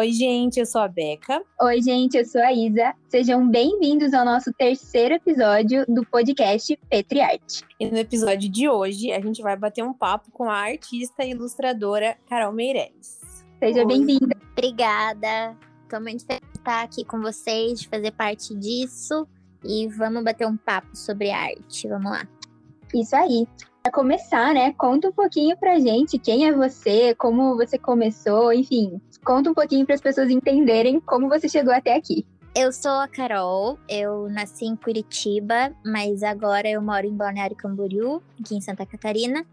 Oi, gente, eu sou a Beca. Oi, gente, eu sou a Isa. Sejam bem-vindos ao nosso terceiro episódio do podcast Petriarte. E no episódio de hoje, a gente vai bater um papo com a artista e ilustradora Carol Meireles. Seja bem-vinda. Obrigada. Estou muito feliz de estar aqui com vocês, de fazer parte disso. E vamos bater um papo sobre arte. Vamos lá. Isso aí. Começar, né? Conta um pouquinho pra gente quem é você, como você começou, enfim. Conta um pouquinho para as pessoas entenderem como você chegou até aqui. Eu sou a Carol, eu nasci em Curitiba, mas agora eu moro em Balneário Camboriú, aqui em Santa Catarina.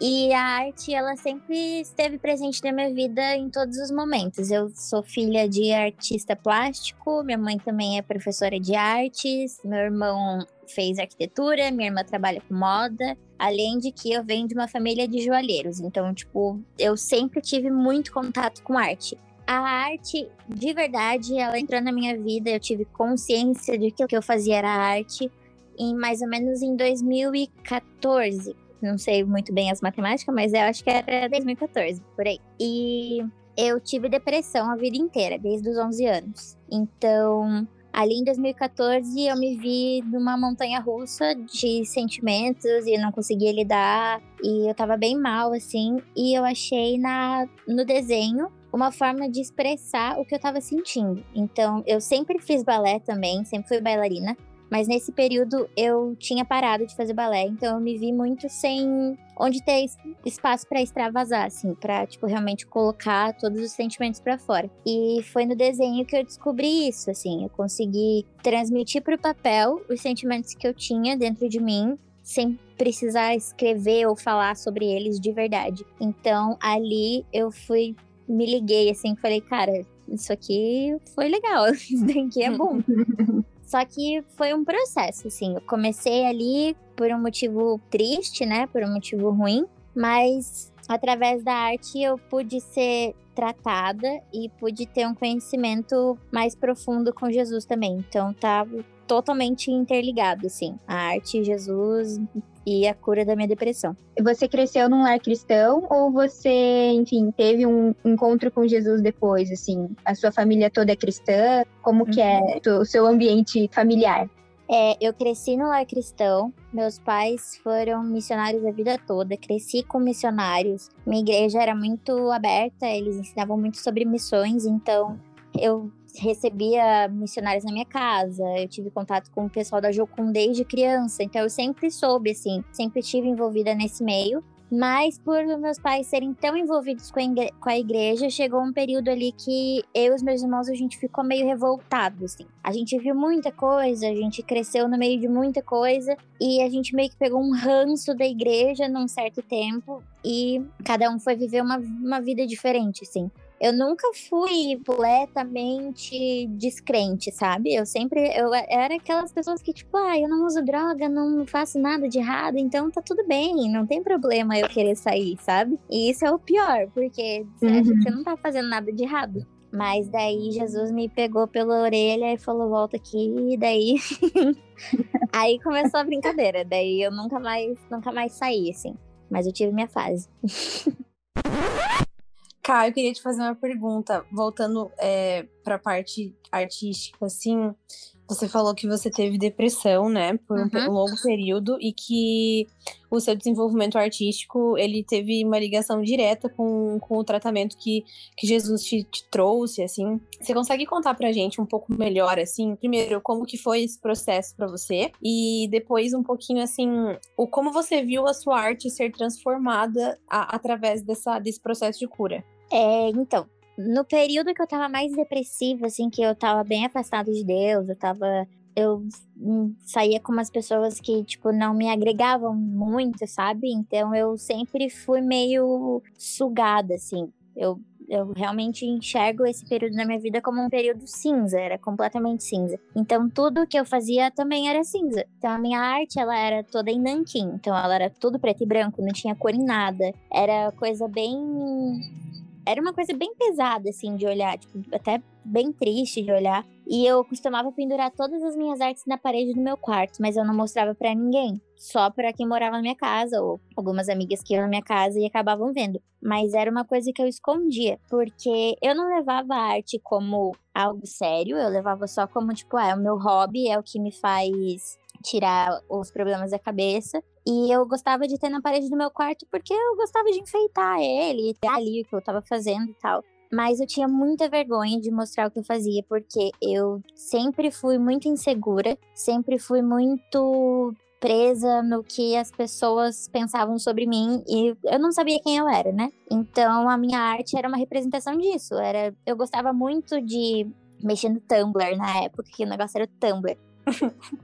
E a arte, ela sempre esteve presente na minha vida em todos os momentos. Eu sou filha de artista plástico, minha mãe também é professora de artes, meu irmão fez arquitetura, minha irmã trabalha com moda, além de que eu venho de uma família de joalheiros. Então, tipo, eu sempre tive muito contato com arte a arte, de verdade, ela entrou na minha vida, eu tive consciência de que o que eu fazia era arte em mais ou menos em 2014. Não sei muito bem as matemáticas, mas eu acho que era 2014, por aí. E eu tive depressão a vida inteira, desde os 11 anos. Então, ali em 2014, eu me vi numa montanha russa de sentimentos e não conseguia lidar. E eu tava bem mal, assim. E eu achei na, no desenho uma forma de expressar o que eu estava sentindo. Então, eu sempre fiz balé também, sempre fui bailarina, mas nesse período eu tinha parado de fazer balé, então eu me vi muito sem onde ter espaço para extravasar, assim, para tipo realmente colocar todos os sentimentos para fora. E foi no desenho que eu descobri isso, assim, eu consegui transmitir para o papel os sentimentos que eu tinha dentro de mim sem precisar escrever ou falar sobre eles de verdade. Então, ali eu fui me liguei assim, falei, cara, isso aqui foi legal, isso daqui é bom. Só que foi um processo, assim. Eu comecei ali por um motivo triste, né? Por um motivo ruim, mas através da arte eu pude ser tratada e pude ter um conhecimento mais profundo com Jesus também. Então tá totalmente interligado, assim. A arte Jesus e a cura da minha depressão. Você cresceu num lar cristão ou você, enfim, teve um encontro com Jesus depois, assim? A sua família toda é cristã? Como uhum. que é uhum. o seu ambiente familiar? É, eu cresci no lar cristão, meus pais foram missionários a vida toda, cresci com missionários. Minha igreja era muito aberta, eles ensinavam muito sobre missões, então eu recebia missionários na minha casa, eu tive contato com o pessoal da Jocum desde criança, então eu sempre soube, assim, sempre estive envolvida nesse meio. Mas por meus pais serem tão envolvidos com a, igreja, chegou um período ali que eu e os meus irmãos, a gente ficou meio revoltado, assim. A gente viu muita coisa, a gente cresceu no meio de muita coisa, e a gente meio que pegou um ranço da igreja num certo tempo, e cada um foi viver uma, uma vida diferente, assim eu nunca fui completamente descrente, sabe? Eu sempre, eu era aquelas pessoas que, tipo, ah, eu não uso droga, não faço nada de errado, então tá tudo bem, não tem problema eu querer sair, sabe? E isso é o pior, porque você uhum. acha que você não tá fazendo nada de errado. Mas daí Jesus me pegou pela orelha e falou: volta aqui, e daí. Aí começou a brincadeira. Daí eu nunca mais, nunca mais saí, assim. Mas eu tive minha fase. Cá, eu queria te fazer uma pergunta, voltando é, para a parte artística, assim. Você falou que você teve depressão, né, por uhum. um longo período e que o seu desenvolvimento artístico ele teve uma ligação direta com, com o tratamento que, que Jesus te, te trouxe, assim. Você consegue contar pra gente um pouco melhor, assim, primeiro, como que foi esse processo para você e depois um pouquinho, assim, o como você viu a sua arte ser transformada a, através dessa, desse processo de cura? É, então, no período que eu tava mais depressiva, assim, que eu tava bem afastado de Deus, eu tava. Eu hum, saía com umas pessoas que, tipo, não me agregavam muito, sabe? Então eu sempre fui meio sugada, assim. Eu, eu realmente enxergo esse período na minha vida como um período cinza, era completamente cinza. Então tudo que eu fazia também era cinza. Então a minha arte, ela era toda em nanquim, então ela era tudo preto e branco, não tinha cor em nada. Era coisa bem era uma coisa bem pesada, assim, de olhar. Tipo, até bem triste de olhar. E eu costumava pendurar todas as minhas artes na parede do meu quarto, mas eu não mostrava para ninguém, só para quem morava na minha casa ou algumas amigas que iam na minha casa e acabavam vendo. Mas era uma coisa que eu escondia, porque eu não levava a arte como algo sério, eu levava só como tipo, ah, é o meu hobby, é o que me faz tirar os problemas da cabeça. E eu gostava de ter na parede do meu quarto porque eu gostava de enfeitar ele, ter ali o que eu tava fazendo e tal. Mas eu tinha muita vergonha de mostrar o que eu fazia, porque eu sempre fui muito insegura, sempre fui muito presa no que as pessoas pensavam sobre mim e eu não sabia quem eu era, né? Então a minha arte era uma representação disso. Era, eu gostava muito de mexer no Tumblr na época, que o negócio era o Tumblr.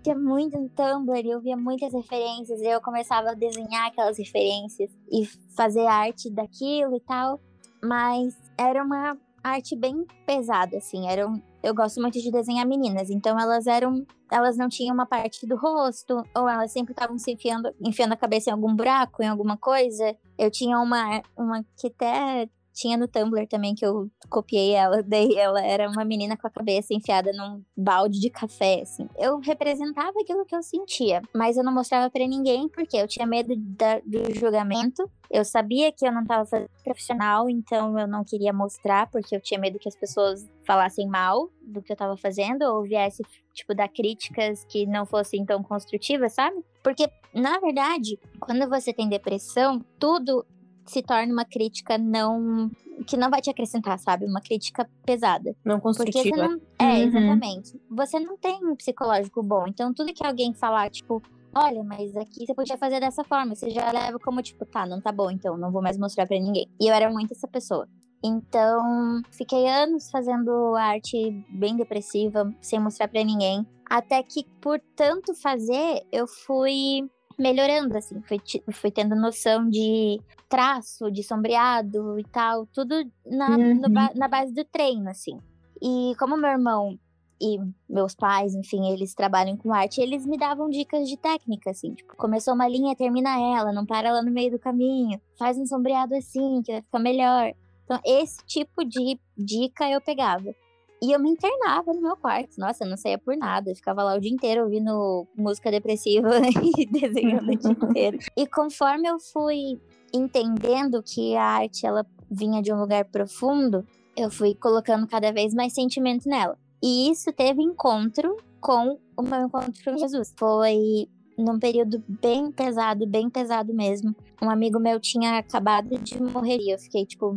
Tinha muito no Tumblr, eu via muitas referências, eu começava a desenhar aquelas referências e fazer arte daquilo e tal. Mas era uma arte bem pesada, assim. Eram, eu gosto muito de desenhar meninas, então elas eram. Elas não tinham uma parte do rosto, ou elas sempre estavam se enfiando, enfiando a cabeça em algum buraco, em alguma coisa. Eu tinha uma, uma que até tinha no Tumblr também que eu copiei ela, daí ela era uma menina com a cabeça enfiada num balde de café, assim. Eu representava aquilo que eu sentia, mas eu não mostrava para ninguém porque eu tinha medo da, do julgamento. Eu sabia que eu não estava fazendo profissional, então eu não queria mostrar porque eu tinha medo que as pessoas falassem mal do que eu estava fazendo ou viesse tipo dar críticas que não fossem tão construtivas, sabe? Porque na verdade, quando você tem depressão, tudo se torna uma crítica não. que não vai te acrescentar, sabe? Uma crítica pesada. Não construtiva. Porque você não, é, uhum. exatamente. Você não tem um psicológico bom. Então, tudo que alguém falar, tipo, olha, mas aqui você podia fazer dessa forma. Você já leva como, tipo, tá, não tá bom, então não vou mais mostrar para ninguém. E eu era muito essa pessoa. Então, fiquei anos fazendo arte bem depressiva, sem mostrar para ninguém. Até que, por tanto fazer, eu fui melhorando, assim, fui, fui tendo noção de traço, de sombreado e tal, tudo na, uhum. no, na base do treino, assim. E como meu irmão e meus pais, enfim, eles trabalham com arte, eles me davam dicas de técnica, assim, tipo, começou uma linha, termina ela, não para ela no meio do caminho, faz um sombreado assim, que vai ficar melhor. Então, esse tipo de dica eu pegava. E eu me internava no meu quarto. Nossa, eu não saía por nada. Eu ficava lá o dia inteiro ouvindo música depressiva e desenhando o dia inteiro. E conforme eu fui entendendo que a arte ela vinha de um lugar profundo, eu fui colocando cada vez mais sentimento nela. E isso teve encontro com o meu encontro com Jesus. Foi num período bem pesado, bem pesado mesmo. Um amigo meu tinha acabado de morrer e eu fiquei tipo,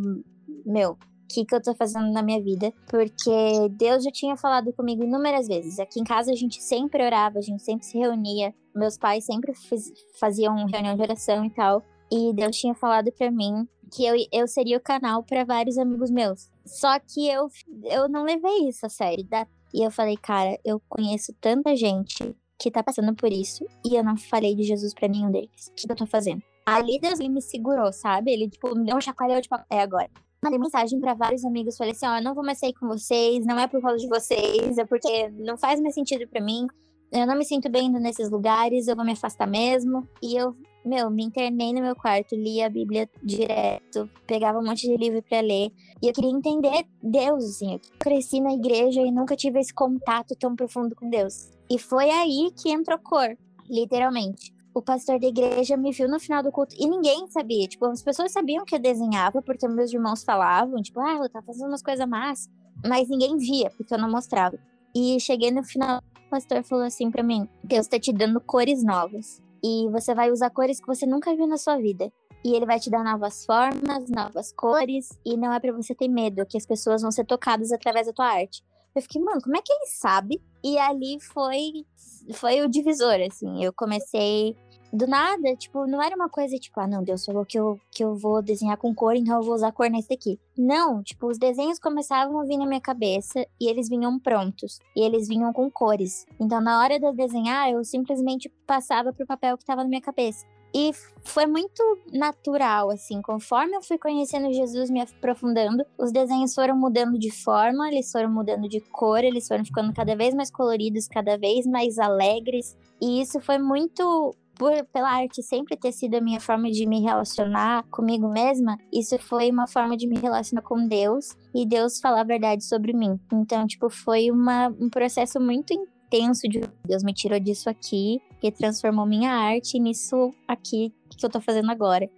meu, que, que eu tô fazendo na minha vida, porque Deus já tinha falado comigo inúmeras vezes. Aqui em casa a gente sempre orava, a gente sempre se reunia, meus pais sempre fiz, faziam reunião de oração e tal, e Deus tinha falado para mim que eu, eu seria o canal para vários amigos meus. Só que eu, eu não levei isso a sério. Da, e eu falei, cara, eu conheço tanta gente que tá passando por isso e eu não falei de Jesus para nenhum deles. O que eu tô fazendo? Ali Deus me segurou, sabe? Ele, tipo, me deu um chacoalhão de. É agora mandei mensagem para vários amigos, falei assim, ó, oh, não vou mais sair com vocês, não é por causa de vocês, é porque não faz mais sentido para mim. Eu não me sinto bem indo nesses lugares, eu vou me afastar mesmo. E eu, meu, me internei no meu quarto, li a Bíblia direto, pegava um monte de livro para ler. E eu queria entender Deus, assim. Eu cresci na igreja e nunca tive esse contato tão profundo com Deus. E foi aí que entrou cor, literalmente o pastor da igreja me viu no final do culto e ninguém sabia. Tipo, as pessoas sabiam que eu desenhava porque meus irmãos falavam, tipo, ah, ela tá fazendo umas coisas más, mas ninguém via porque eu não mostrava. E cheguei no final, o pastor falou assim para mim: Deus tá te dando cores novas e você vai usar cores que você nunca viu na sua vida. E ele vai te dar novas formas, novas cores, e não é para você ter medo que as pessoas vão ser tocadas através da tua arte. Eu fiquei, mano, como é que ele sabe? E ali foi foi o divisor, assim. Eu comecei do nada, tipo, não era uma coisa tipo, ah, não, Deus falou que eu, que eu vou desenhar com cor, então eu vou usar cor nesse daqui. Não, tipo, os desenhos começavam a vir na minha cabeça e eles vinham prontos. E eles vinham com cores. Então, na hora de eu desenhar, eu simplesmente passava pro papel que tava na minha cabeça. E foi muito natural, assim, conforme eu fui conhecendo Jesus, me aprofundando, os desenhos foram mudando de forma, eles foram mudando de cor, eles foram ficando cada vez mais coloridos, cada vez mais alegres. E isso foi muito por pela arte sempre ter sido a minha forma de me relacionar comigo mesma, isso foi uma forma de me relacionar com Deus e Deus falar a verdade sobre mim. Então, tipo, foi uma, um processo muito intenso de Deus me tirou disso aqui e transformou minha arte nisso aqui que eu tô fazendo agora.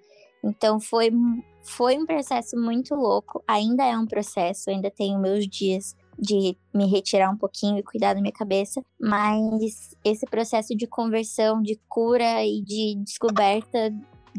Então foi foi um processo muito louco, ainda é um processo, ainda tenho meus dias de me retirar um pouquinho e cuidar da minha cabeça, mas esse processo de conversão, de cura e de descoberta,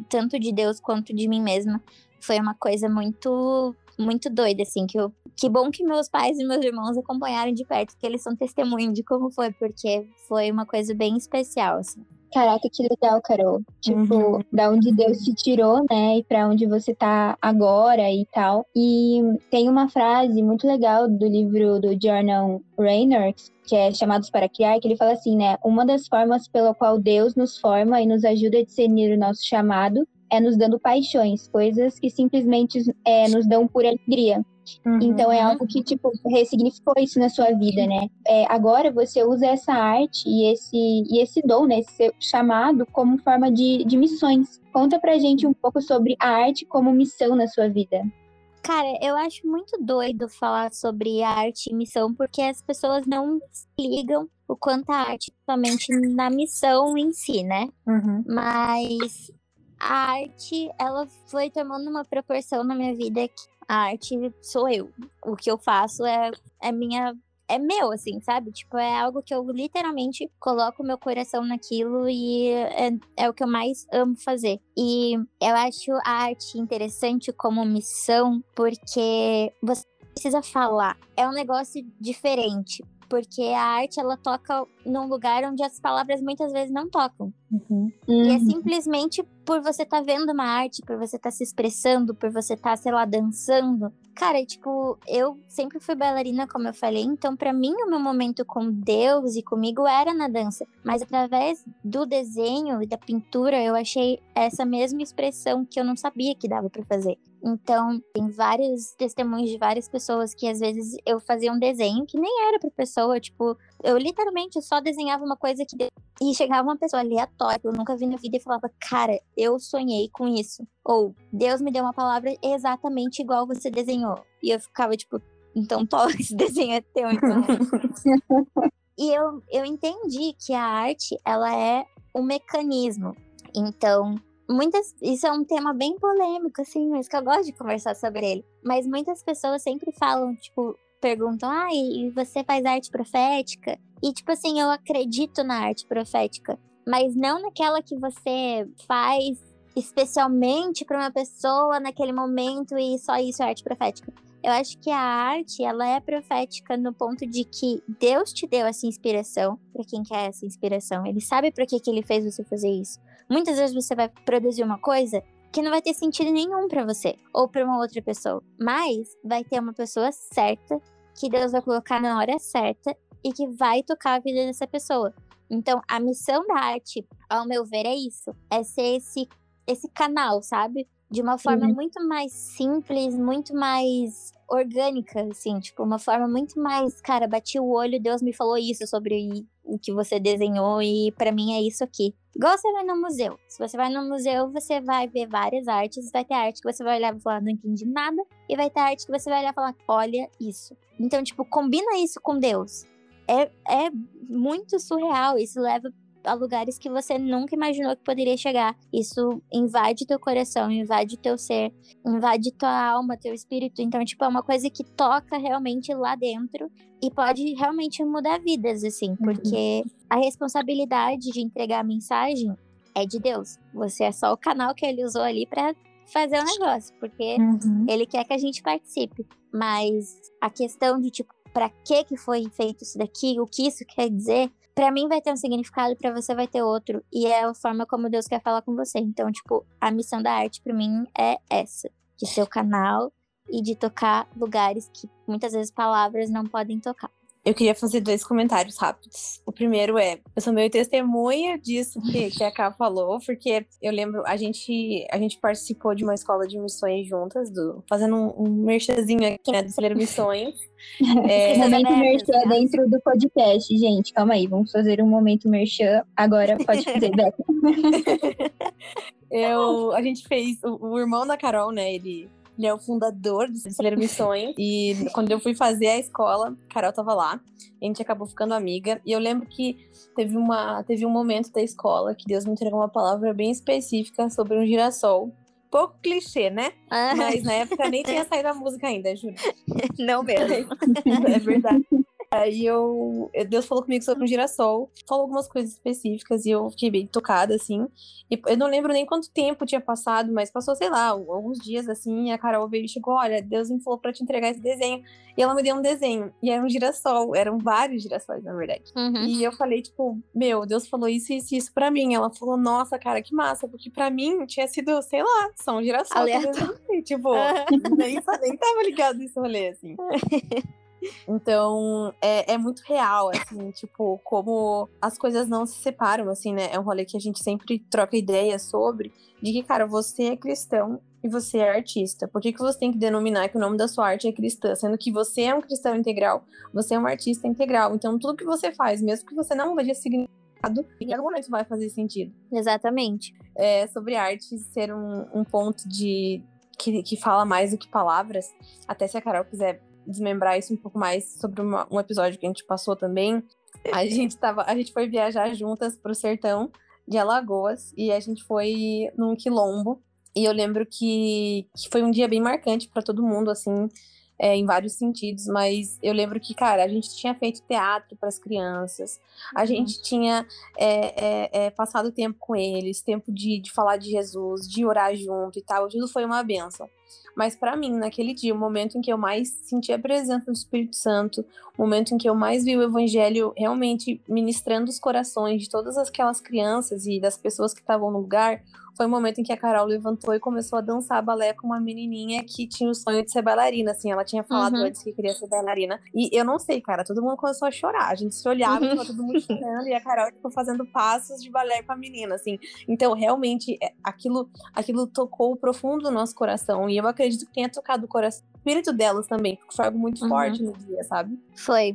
tanto de Deus quanto de mim mesma, foi uma coisa muito muito doida, assim, que eu. Que bom que meus pais e meus irmãos acompanharam de perto, que eles são testemunho de como foi, porque foi uma coisa bem especial, assim. Caraca, que legal, Carol. Tipo, uhum. da onde Deus te tirou, né? E pra onde você tá agora e tal. E tem uma frase muito legal do livro do Jordan Reynolds, que é Chamados para Criar, que ele fala assim, né? Uma das formas pela qual Deus nos forma e nos ajuda a discernir o nosso chamado é nos dando paixões, coisas que simplesmente é, nos dão por alegria. Uhum. Então é algo que, tipo, ressignificou isso na sua vida, né? É, agora você usa essa arte e esse, e esse dom, né? Esse chamado como forma de, de missões. Conta pra gente um pouco sobre a arte como missão na sua vida. Cara, eu acho muito doido falar sobre arte e missão, porque as pessoas não se ligam o quanto a arte somente na missão em si, né? Uhum. Mas a arte, ela foi tomando uma proporção na minha vida que a arte sou eu. O que eu faço é, é minha. É meu, assim, sabe? Tipo, é algo que eu literalmente coloco meu coração naquilo e é, é o que eu mais amo fazer. E eu acho a arte interessante como missão porque você precisa falar. É um negócio diferente porque a arte ela toca num lugar onde as palavras muitas vezes não tocam. Uhum. E é uhum. simplesmente por você estar tá vendo uma arte, por você estar tá se expressando, por você estar, tá, sei lá, dançando. Cara, tipo, eu sempre fui bailarina, como eu falei, então para mim o meu momento com Deus e comigo era na dança. Mas através do desenho e da pintura, eu achei essa mesma expressão que eu não sabia que dava para fazer. Então, tem vários testemunhos de várias pessoas que às vezes eu fazia um desenho que nem era pra pessoa, tipo, eu literalmente só desenhava uma coisa que. E chegava uma pessoa aleatória que eu nunca vi na vida e falava, cara, eu sonhei com isso. Ou, Deus me deu uma palavra exatamente igual você desenhou. E eu ficava, tipo, então toma, esse desenho é teu, então. e eu, eu entendi que a arte, ela é um mecanismo. Então, muitas. Isso é um tema bem polêmico, assim, mas que eu gosto de conversar sobre ele. Mas muitas pessoas sempre falam, tipo, perguntam: ah, e você faz arte profética? E, tipo assim, eu acredito na arte profética, mas não naquela que você faz especialmente para uma pessoa naquele momento e só isso é arte profética. Eu acho que a arte, ela é profética no ponto de que Deus te deu essa inspiração para quem quer essa inspiração. Ele sabe para que que ele fez você fazer isso. Muitas vezes você vai produzir uma coisa que não vai ter sentido nenhum para você ou para uma outra pessoa, mas vai ter uma pessoa certa que Deus vai colocar na hora certa e que vai tocar a vida dessa pessoa. Então, a missão da arte, ao meu ver, é isso: é ser esse, esse canal, sabe? De uma forma uhum. muito mais simples, muito mais orgânica, assim, tipo, uma forma muito mais, cara, bati o olho, Deus me falou isso sobre o que você desenhou e para mim é isso aqui. Igual você vai no museu. Se você vai no museu, você vai ver várias artes, vai ter arte que você vai olhar e falar, não entendi nada, e vai ter arte que você vai olhar e falar, olha isso. Então, tipo, combina isso com Deus. É, é muito surreal, isso leva a lugares que você nunca imaginou que poderia chegar. Isso invade teu coração, invade teu ser, invade tua alma, teu espírito. Então, tipo, é uma coisa que toca realmente lá dentro e pode realmente mudar vidas, assim, uhum. porque uhum. a responsabilidade de entregar a mensagem é de Deus. Você é só o canal que ele usou ali para fazer o negócio, porque uhum. ele quer que a gente participe. Mas a questão de, tipo, para que que foi feito isso daqui, o que isso quer dizer, para mim vai ter um significado, para você vai ter outro. E é a forma como Deus quer falar com você. Então, tipo, a missão da arte para mim é essa, de ser o canal e de tocar lugares que muitas vezes palavras não podem tocar. Eu queria fazer dois comentários rápidos. O primeiro é, eu sou meio testemunha disso que, que a Ká falou, porque eu lembro, a gente, a gente participou de uma escola de missões juntas, do, fazendo um, um merchazinho aqui, né, do Celeiro Missões. é, momento merchan dentro do podcast, gente, calma aí, vamos fazer um momento merchan, agora pode fazer, Beca. eu, a gente fez, o, o irmão da Carol, né, ele ele é o fundador do Celeiro Missões. E quando eu fui fazer a escola, Carol tava lá. a gente acabou ficando amiga. E eu lembro que teve, uma, teve um momento da escola que Deus me entregou uma palavra bem específica sobre um girassol. Pouco clichê, né? Ah. Mas na época nem tinha saído a música ainda, juro. Não mesmo. é verdade. Aí eu. Deus falou comigo sobre um girassol, falou algumas coisas específicas e eu fiquei bem tocada, assim. E eu não lembro nem quanto tempo tinha passado, mas passou, sei lá, alguns dias assim. E a Carol veio e chegou: Olha, Deus me falou pra te entregar esse desenho. E ela me deu um desenho. E era um girassol, eram vários girassóis, na verdade. Uhum. E eu falei, tipo, meu, Deus falou isso, isso, isso pra mim. Ela falou, nossa, cara, que massa, porque pra mim tinha sido, sei lá, só um girassol. Tipo, uhum. nem, nem tava ligado nesse rolê, assim. Então, é, é muito real, assim, tipo, como as coisas não se separam, assim, né? É um rolê que a gente sempre troca ideias sobre, de que, cara, você é cristão e você é artista. Por que, que você tem que denominar que o nome da sua arte é cristã? Sendo que você é um cristão integral, você é um artista integral. Então, tudo que você faz, mesmo que você não veja significado, em algum momento vai fazer sentido. Exatamente. É, sobre arte ser um, um ponto de que, que fala mais do que palavras, até se a Carol quiser desmembrar isso um pouco mais sobre uma, um episódio que a gente passou também. A gente, tava, a gente foi viajar juntas pro sertão de Alagoas e a gente foi num quilombo. E eu lembro que, que foi um dia bem marcante para todo mundo, assim, é, em vários sentidos, mas eu lembro que, cara, a gente tinha feito teatro para as crianças, a uhum. gente tinha é, é, é, passado tempo com eles, tempo de, de falar de Jesus, de orar junto e tal, tudo foi uma benção. Mas para mim, naquele dia, o momento em que eu mais senti a presença do Espírito Santo, o momento em que eu mais vi o Evangelho realmente ministrando os corações de todas aquelas crianças e das pessoas que estavam no lugar, foi o momento em que a Carol levantou e começou a dançar balé com uma menininha que tinha o sonho de ser bailarina, assim, ela tinha falado uhum. antes que queria ser bailarina. E eu não sei, cara, todo mundo começou a chorar, a gente se olhava, uhum. todo mundo chorando, e a Carol, tipo, fazendo passos de balé com a menina, assim. Então, realmente, é, aquilo, aquilo tocou profundo no nosso coração, e eu acredito que tenha tocado o coração, o espírito delas também, porque foi algo muito uhum. forte no dia, sabe? Foi.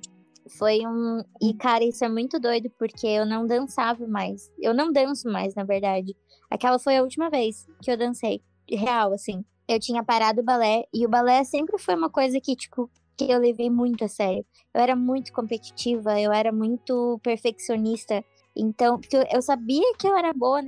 Foi um. E, cara, isso é muito doido, porque eu não dançava mais. Eu não danço mais, na verdade. Aquela foi a última vez que eu dancei. Real, assim. Eu tinha parado o balé e o balé sempre foi uma coisa que, tipo, que eu levei muito a sério. Eu era muito competitiva, eu era muito perfeccionista. Então, porque eu, sabia que eu era boa.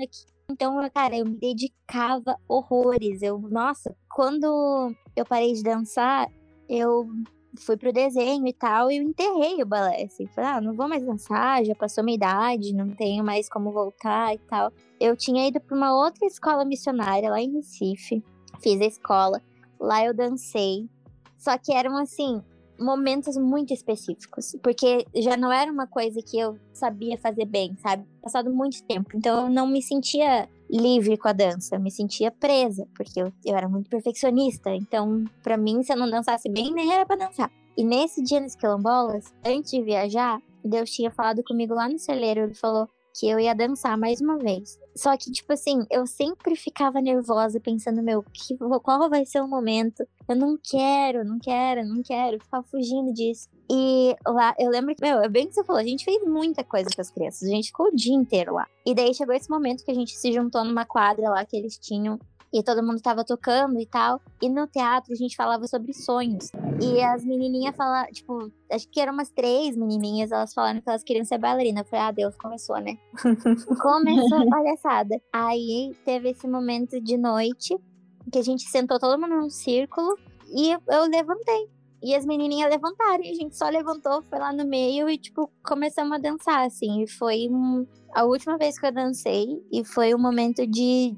Então, cara, eu me dedicava horrores. Eu, nossa, quando eu parei de dançar, eu fui pro desenho e tal, e eu enterrei o balé, assim. Falei, ah, não vou mais dançar, já passou minha idade, não tenho mais como voltar e tal. Eu tinha ido para uma outra escola missionária lá em Recife, fiz a escola, lá eu dancei. Só que eram, assim, momentos muito específicos, porque já não era uma coisa que eu sabia fazer bem, sabe? Passado muito tempo, então eu não me sentia livre com a dança, eu me sentia presa, porque eu, eu era muito perfeccionista. Então, para mim, se eu não dançasse bem, nem era para dançar. E nesse dia nos quilombolas, antes de viajar, Deus tinha falado comigo lá no celeiro, ele falou: que eu ia dançar mais uma vez. Só que, tipo assim, eu sempre ficava nervosa, pensando, meu, que, qual vai ser o momento? Eu não quero, não quero, não quero, ficava fugindo disso. E lá, eu lembro que, meu, é bem que você falou, a gente fez muita coisa com as crianças, a gente ficou o dia inteiro lá. E daí chegou esse momento que a gente se juntou numa quadra lá que eles tinham e todo mundo tava tocando e tal. E no teatro a gente falava sobre sonhos. E as menininhas falaram, tipo, acho que eram umas três menininhas, elas falaram que elas queriam ser bailarinas. Eu falei, ah, Deus, começou, né? começou a palhaçada. Aí teve esse momento de noite que a gente sentou todo mundo num círculo e eu levantei. E as menininhas levantaram, e a gente só levantou, foi lá no meio e, tipo, começamos a dançar, assim. E foi um, a última vez que eu dancei, e foi um momento de,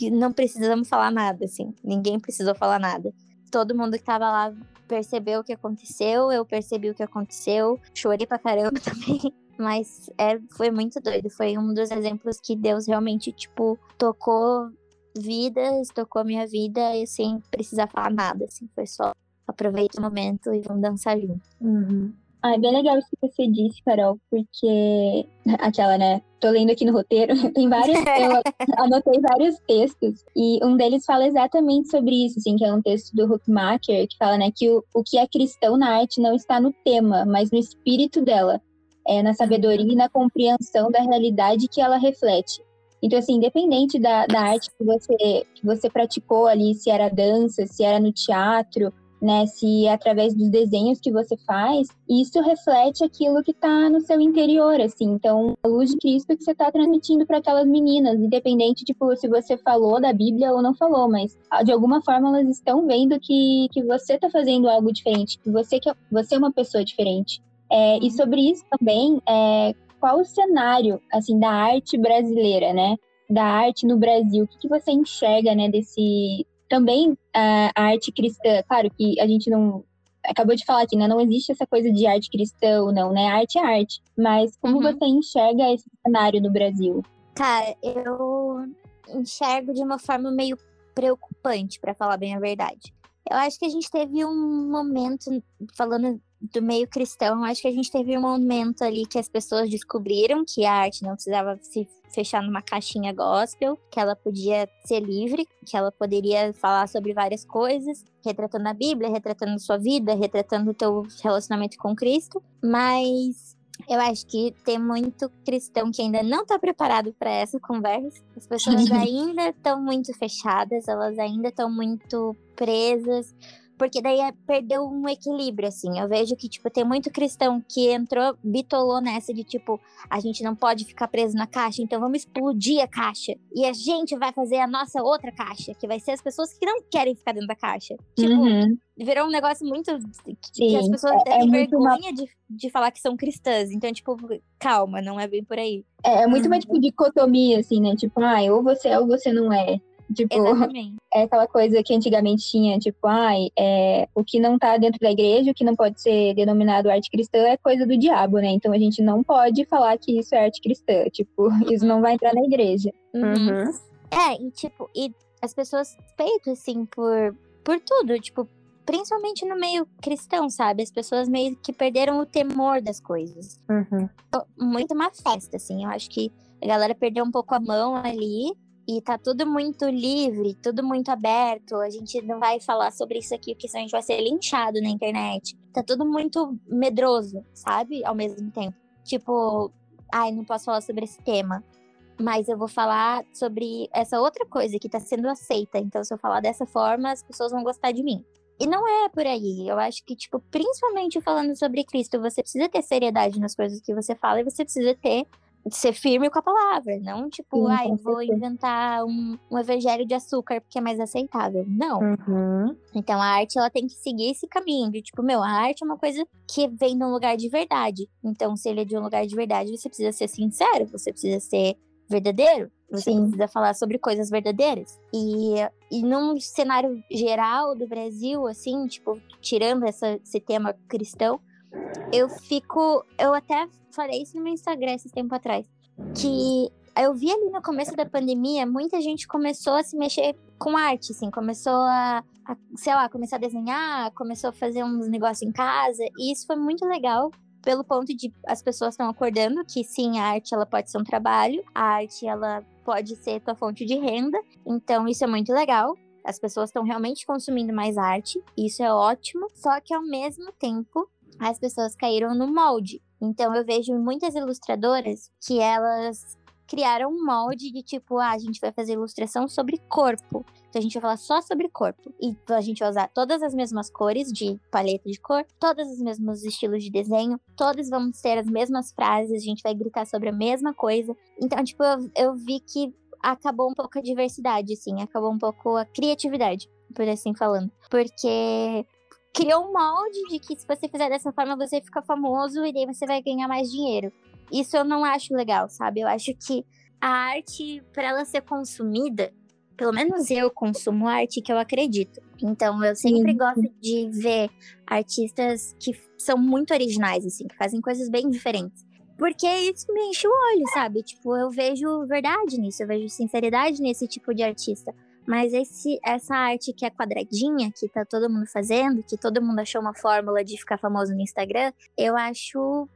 que não precisamos falar nada, assim. Ninguém precisou falar nada. Todo mundo que tava lá percebeu o que aconteceu, eu percebi o que aconteceu, chorei pra caramba também. Mas é, foi muito doido. Foi um dos exemplos que Deus realmente, tipo, tocou vidas, tocou minha vida e sem precisar falar nada, assim. Foi só aproveita o momento e vamos dançar junto. Uhum. Ah, é bem legal isso que você disse, Carol, porque aquela, né? Tô lendo aqui no roteiro, tem vários, eu anotei vários textos, e um deles fala exatamente sobre isso, assim, que é um texto do Huckmacher, que fala, né, que o, o que é cristão na arte não está no tema, mas no espírito dela, é na sabedoria e na compreensão da realidade que ela reflete. Então, assim, independente da, da arte que você, que você praticou ali, se era dança, se era no teatro, né? Se é através dos desenhos que você faz, isso reflete aquilo que está no seu interior, assim. Então, a luz de Cristo que você está transmitindo para aquelas meninas, independente, tipo, se você falou da Bíblia ou não falou, mas ah, de alguma forma elas estão vendo que, que você está fazendo algo diferente, que você, que você é uma pessoa diferente. É, e sobre isso também, é, qual o cenário, assim, da arte brasileira, né? Da arte no Brasil, o que, que você enxerga, né, desse, também a, a arte cristã, claro que a gente não acabou de falar aqui, né? Não existe essa coisa de arte cristã ou não, né? Arte é arte. Mas como uhum. você enxerga esse cenário no Brasil? Cara, eu enxergo de uma forma meio preocupante, para falar bem a verdade. Eu acho que a gente teve um momento, falando do meio cristão, acho que a gente teve um momento ali que as pessoas descobriram que a arte não precisava se fechar numa caixinha gospel, que ela podia ser livre, que ela poderia falar sobre várias coisas, retratando a Bíblia, retratando sua vida, retratando o teu relacionamento com Cristo, mas eu acho que tem muito cristão que ainda não está preparado para essa conversa. As pessoas ainda estão muito fechadas, elas ainda estão muito presas porque daí é, perdeu um equilíbrio, assim. Eu vejo que, tipo, tem muito cristão que entrou, bitolou nessa de, tipo, a gente não pode ficar preso na caixa, então vamos explodir a caixa. E a gente vai fazer a nossa outra caixa, que vai ser as pessoas que não querem ficar dentro da caixa. Tipo, uhum. virou um negócio muito. que Sim, as pessoas é, têm é vergonha uma... de, de falar que são cristãs. Então, tipo, calma, não é bem por aí. É, é muito uma tipo, dicotomia, assim, né? Tipo, ah, ou você é ou você não é. Tipo, Exatamente. é aquela coisa que antigamente tinha, tipo, ai, é, o que não tá dentro da igreja, o que não pode ser denominado arte cristã é coisa do diabo, né? Então a gente não pode falar que isso é arte cristã. Tipo, isso não vai entrar na igreja. Uhum. uhum. É, e tipo, e as pessoas respeitam, assim, por, por tudo, tipo, principalmente no meio cristão, sabe? As pessoas meio que perderam o temor das coisas. Uhum. Muito uma festa, assim. Eu acho que a galera perdeu um pouco a mão ali e tá tudo muito livre, tudo muito aberto. A gente não vai falar sobre isso aqui, porque senão a gente vai ser linchado na internet. Tá tudo muito medroso, sabe? Ao mesmo tempo. Tipo, ai, não posso falar sobre esse tema. Mas eu vou falar sobre essa outra coisa que tá sendo aceita. Então, se eu falar dessa forma, as pessoas vão gostar de mim. E não é por aí. Eu acho que, tipo, principalmente falando sobre Cristo, você precisa ter seriedade nas coisas que você fala e você precisa ter ser firme com a palavra, não tipo, Sim, ai, vou inventar um, um evangelho de açúcar porque é mais aceitável. Não. Uhum. Então a arte ela tem que seguir esse caminho de tipo, meu, a arte é uma coisa que vem de um lugar de verdade. Então, se ele é de um lugar de verdade, você precisa ser sincero, você precisa ser verdadeiro, você Sim. precisa falar sobre coisas verdadeiras. E, e num cenário geral do Brasil, assim, tipo, tirando essa, esse tema cristão, eu fico. Eu até falei isso no meu Instagram esse tempo atrás. Que eu vi ali no começo da pandemia, muita gente começou a se mexer com arte, assim, começou a, a, sei lá, começar a desenhar, começou a fazer uns negócios em casa, e isso foi muito legal, pelo ponto de as pessoas estão acordando que sim, a arte ela pode ser um trabalho, a arte ela pode ser tua fonte de renda, então isso é muito legal. As pessoas estão realmente consumindo mais arte, isso é ótimo, só que ao mesmo tempo as pessoas caíram no molde. Então eu vejo muitas ilustradoras que elas criaram um molde de tipo, ah, a gente vai fazer ilustração sobre corpo. Então a gente vai falar só sobre corpo. E a gente vai usar todas as mesmas cores de paleta de cor, todos os mesmos estilos de desenho, todos vamos ter as mesmas frases, a gente vai gritar sobre a mesma coisa. Então, tipo, eu, eu vi que acabou um pouco a diversidade, assim, acabou um pouco a criatividade, por assim falando. Porque criou um molde de que se você fizer dessa forma você fica famoso e daí você vai ganhar mais dinheiro. Isso eu não acho legal, sabe? Eu acho que a arte, para ela ser consumida, pelo menos eu consumo arte que eu acredito. Então eu sempre Sim. gosto de ver artistas que são muito originais, assim, que fazem coisas bem diferentes. Porque isso me enche o olho, sabe? Tipo, eu vejo verdade nisso, eu vejo sinceridade nesse tipo de artista. Mas esse, essa arte que é quadradinha, que tá todo mundo fazendo, que todo mundo achou uma fórmula de ficar famoso no Instagram, eu acho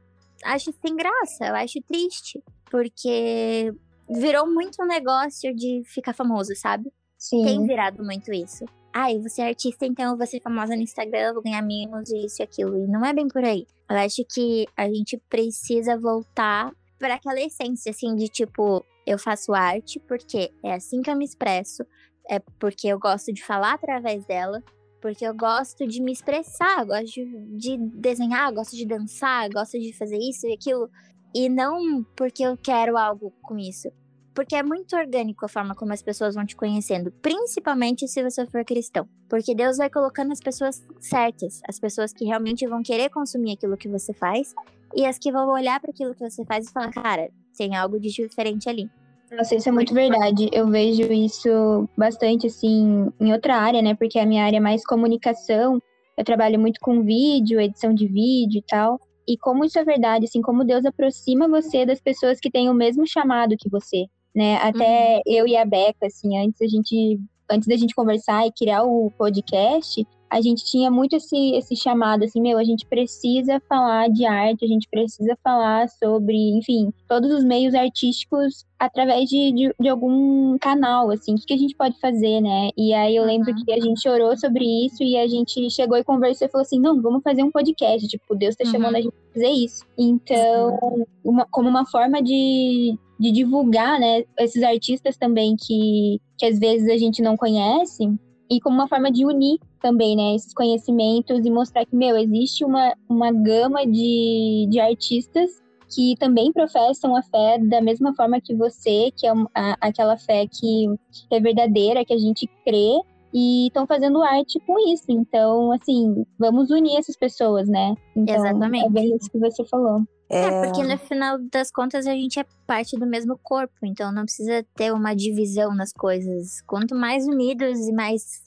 acho sem graça, eu acho triste, porque virou muito um negócio de ficar famoso, sabe? Sim. Tem virado muito isso. Ai, você é artista, então eu vou ser famosa no Instagram, vou ganhar mimos e isso e aquilo. E não é bem por aí. Eu acho que a gente precisa voltar para aquela essência, assim, de tipo, eu faço arte porque é assim que eu me expresso, é porque eu gosto de falar através dela, porque eu gosto de me expressar, gosto de, de desenhar, gosto de dançar, gosto de fazer isso e aquilo. E não porque eu quero algo com isso. Porque é muito orgânico a forma como as pessoas vão te conhecendo, principalmente se você for cristão. Porque Deus vai colocando as pessoas certas, as pessoas que realmente vão querer consumir aquilo que você faz e as que vão olhar para aquilo que você faz e falar, cara, tem algo de diferente ali. Nossa, isso é muito verdade. Eu vejo isso bastante, assim, em outra área, né? Porque a minha área é mais comunicação. Eu trabalho muito com vídeo, edição de vídeo e tal. E como isso é verdade, assim, como Deus aproxima você das pessoas que têm o mesmo chamado que você, né? Até uhum. eu e a Beca, assim, antes a gente, antes da gente conversar e criar o podcast, a gente tinha muito esse, esse chamado, assim, meu, a gente precisa falar de arte, a gente precisa falar sobre, enfim, todos os meios artísticos através de, de, de algum canal, assim, o que, que, a gente pode fazer, né? E aí eu lembro uhum. que a gente chorou sobre isso e a gente chegou e conversou e falou assim, não, vamos fazer um podcast, tipo, Deus tá uhum. chamando a gente a fazer isso. Então, uma, como uma forma de, de divulgar, né, esses artistas também que, que às vezes a gente não conhece, e como uma forma de unir também, né, esses conhecimentos e mostrar que, meu, existe uma, uma gama de, de artistas que também professam a fé da mesma forma que você, que é a, aquela fé que é verdadeira, que a gente crê, e estão fazendo arte com isso. Então, assim, vamos unir essas pessoas, né? Então, Exatamente. É bem isso que você falou. É... é, porque no final das contas a gente é parte do mesmo corpo, então não precisa ter uma divisão nas coisas. Quanto mais unidos e mais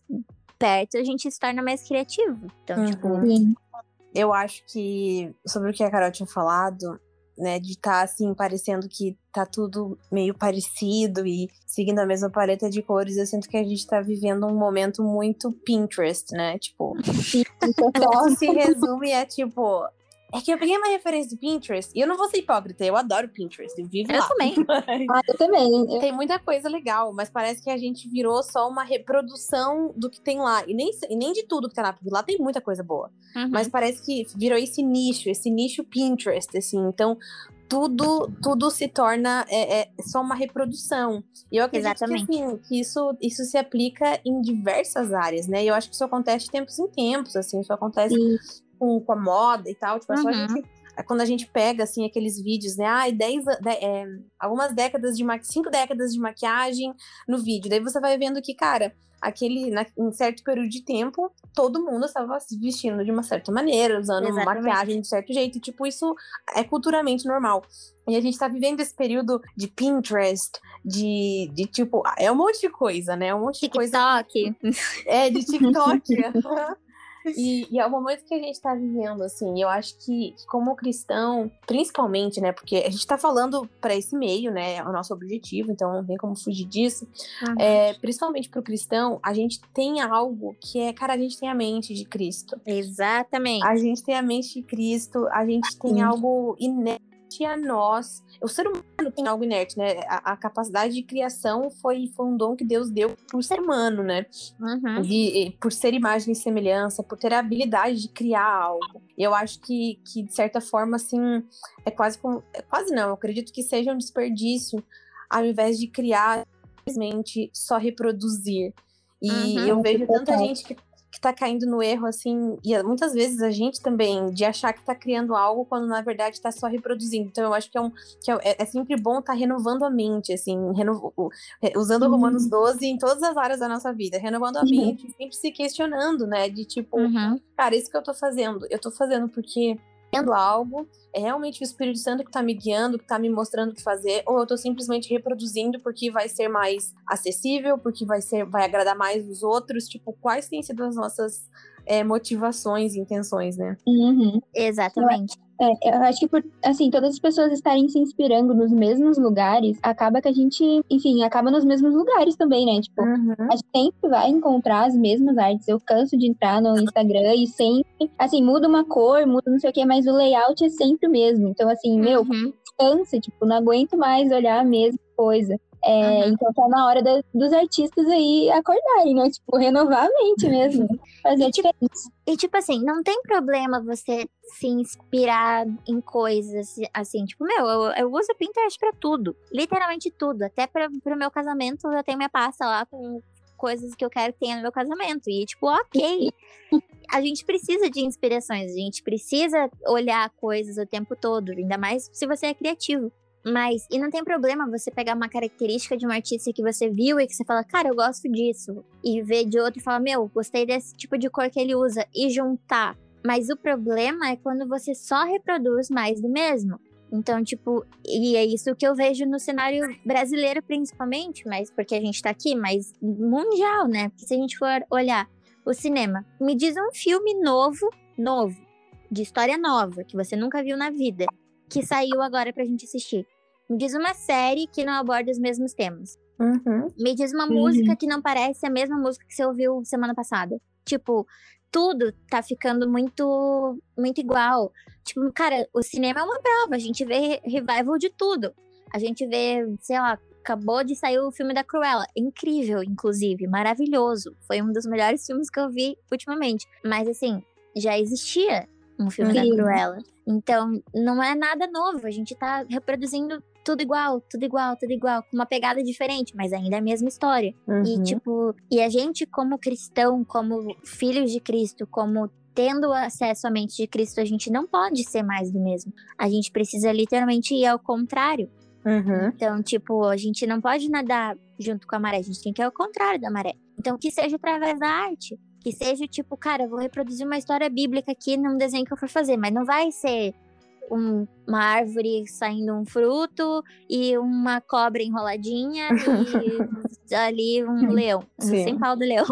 perto, a gente se torna mais criativo. Então, uhum. tipo. Sim. Eu acho que, sobre o que a Carol tinha falado, né, de estar tá, assim, parecendo que tá tudo meio parecido e seguindo a mesma paleta de cores, eu sinto que a gente tá vivendo um momento muito Pinterest, né? Tipo, se resume a tipo, é que eu peguei uma referência do Pinterest e eu não vou ser hipócrita, eu adoro Pinterest, eu vivo eu lá. Também. ah, eu também. Tem muita coisa legal, mas parece que a gente virou só uma reprodução do que tem lá. E nem, e nem de tudo que tá lá, porque lá tem muita coisa boa. Uhum. Mas parece que virou esse nicho, esse nicho Pinterest, assim. Então, tudo tudo se torna é, é só uma reprodução. E eu acredito Exatamente. que, assim, que isso, isso se aplica em diversas áreas, né? E eu acho que isso acontece de tempos em tempos, assim, isso acontece com, com a moda e tal. Tipo, é só a gente é quando a gente pega, assim, aqueles vídeos, né? Ai, dez, de, é, algumas décadas de maquiagem, cinco décadas de maquiagem no vídeo. Daí você vai vendo que, cara, aquele, na, em certo período de tempo, todo mundo estava se vestindo de uma certa maneira, usando Exatamente. maquiagem de certo jeito. E, tipo, isso é culturalmente normal. E a gente tá vivendo esse período de Pinterest, de, de tipo, é um monte de coisa, né? Um monte de TikTok. coisa. É, de TikTok. E, e, é o momento que a gente tá vivendo, assim. Eu acho que, como cristão, principalmente, né? Porque a gente tá falando para esse meio, né? É o nosso objetivo, então não tem como fugir disso. Uhum. É, principalmente pro cristão, a gente tem algo que é, cara, a gente tem a mente de Cristo. Exatamente. A gente tem a mente de Cristo, a gente tem algo inédito a nós. O ser humano tem algo inerte, né? A, a, capacidade de criação foi, foi um dom que Deus deu pro ser humano, né? Uhum. De, por ser imagem e semelhança, por ter a habilidade de criar algo. Eu acho que, que de certa forma, assim, é quase como. É quase não, eu acredito que seja um desperdício ao invés de criar, simplesmente só reproduzir. E uhum, eu vejo tanta gente que que tá caindo no erro, assim, e muitas vezes a gente também, de achar que tá criando algo quando na verdade tá só reproduzindo. Então eu acho que é, um, que é, é sempre bom tá renovando a mente, assim, reno, usando uhum. Romanos 12 em todas as áreas da nossa vida, renovando a uhum. mente, sempre se questionando, né, de tipo, uhum. cara, isso que eu tô fazendo, eu tô fazendo porque fazendo algo, é realmente o Espírito Santo que está me guiando, que está me mostrando o que fazer, ou eu estou simplesmente reproduzindo porque vai ser mais acessível, porque vai ser, vai agradar mais os outros, tipo, quais têm sido as nossas é, motivações, intenções, né? Uhum. Exatamente. É, eu acho que por, assim, todas as pessoas estarem se inspirando nos mesmos lugares, acaba que a gente, enfim, acaba nos mesmos lugares também, né? Tipo, Uhum. a gente sempre vai encontrar as mesmas artes. Eu canso de entrar no Instagram e sempre, assim, muda uma cor, muda não sei o que, mas o layout é sempre o mesmo. Então, assim, meu, Uhum. cansa, tipo, não aguento mais olhar a mesma coisa. É, Uhum. Então tá na hora da- dos artistas aí acordarem, né? Tipo, renovar a mente mesmo. Fazer a diferença. E tipo assim, não tem problema você se inspirar em coisas assim, tipo, meu, eu, eu uso Pinterest pra tudo, literalmente tudo, até pra, pro meu casamento eu tenho minha pasta lá com coisas que eu quero que tenha no meu casamento, e tipo, ok, a gente precisa de inspirações, a gente precisa olhar coisas o tempo todo, ainda mais se você é criativo. Mas, e não tem problema você pegar uma característica de um artista que você viu e que você fala, cara, eu gosto disso. E ver de outro e falar, meu, gostei desse tipo de cor que ele usa. E juntar. Mas o problema é quando você só reproduz mais do mesmo. Então, tipo, e é isso que eu vejo no cenário brasileiro, principalmente, mas porque a gente tá aqui, mas mundial, né? Porque se a gente for olhar o cinema, me diz um filme novo, novo, de história nova, que você nunca viu na vida, que saiu agora pra gente assistir. Me diz uma série que não aborda os mesmos temas. Uhum. Me diz uma Uhum. música que não parece a mesma música que você ouviu semana passada. Tipo, tudo tá ficando muito muito igual. Tipo, cara, o cinema é uma prova, a gente vê revival de tudo. A gente vê, sei lá, acabou de sair o filme da Cruella, incrível, inclusive, maravilhoso. Foi um dos melhores filmes que eu vi ultimamente. Mas assim, já existia um filme da Sim. Cruella. Então, não é nada novo, a gente tá reproduzindo tudo igual, tudo igual, tudo igual, com uma pegada diferente, mas ainda é a mesma história. E Uhum. tipo, e a gente como cristão, como filhos de Cristo, como tendo acesso à mente de Cristo, a gente não pode ser mais do mesmo. A gente precisa literalmente ir ao contrário. Uhum. Então, tipo, a gente não pode nadar junto com a maré, a gente tem que ir ao contrário da maré. Então, que seja através da arte. Que seja, tipo, cara, eu vou reproduzir uma história bíblica aqui num desenho que eu for fazer, mas não vai ser um- uma árvore saindo um fruto e uma cobra enroladinha e ali um leão. Sim. Sem pau do leão.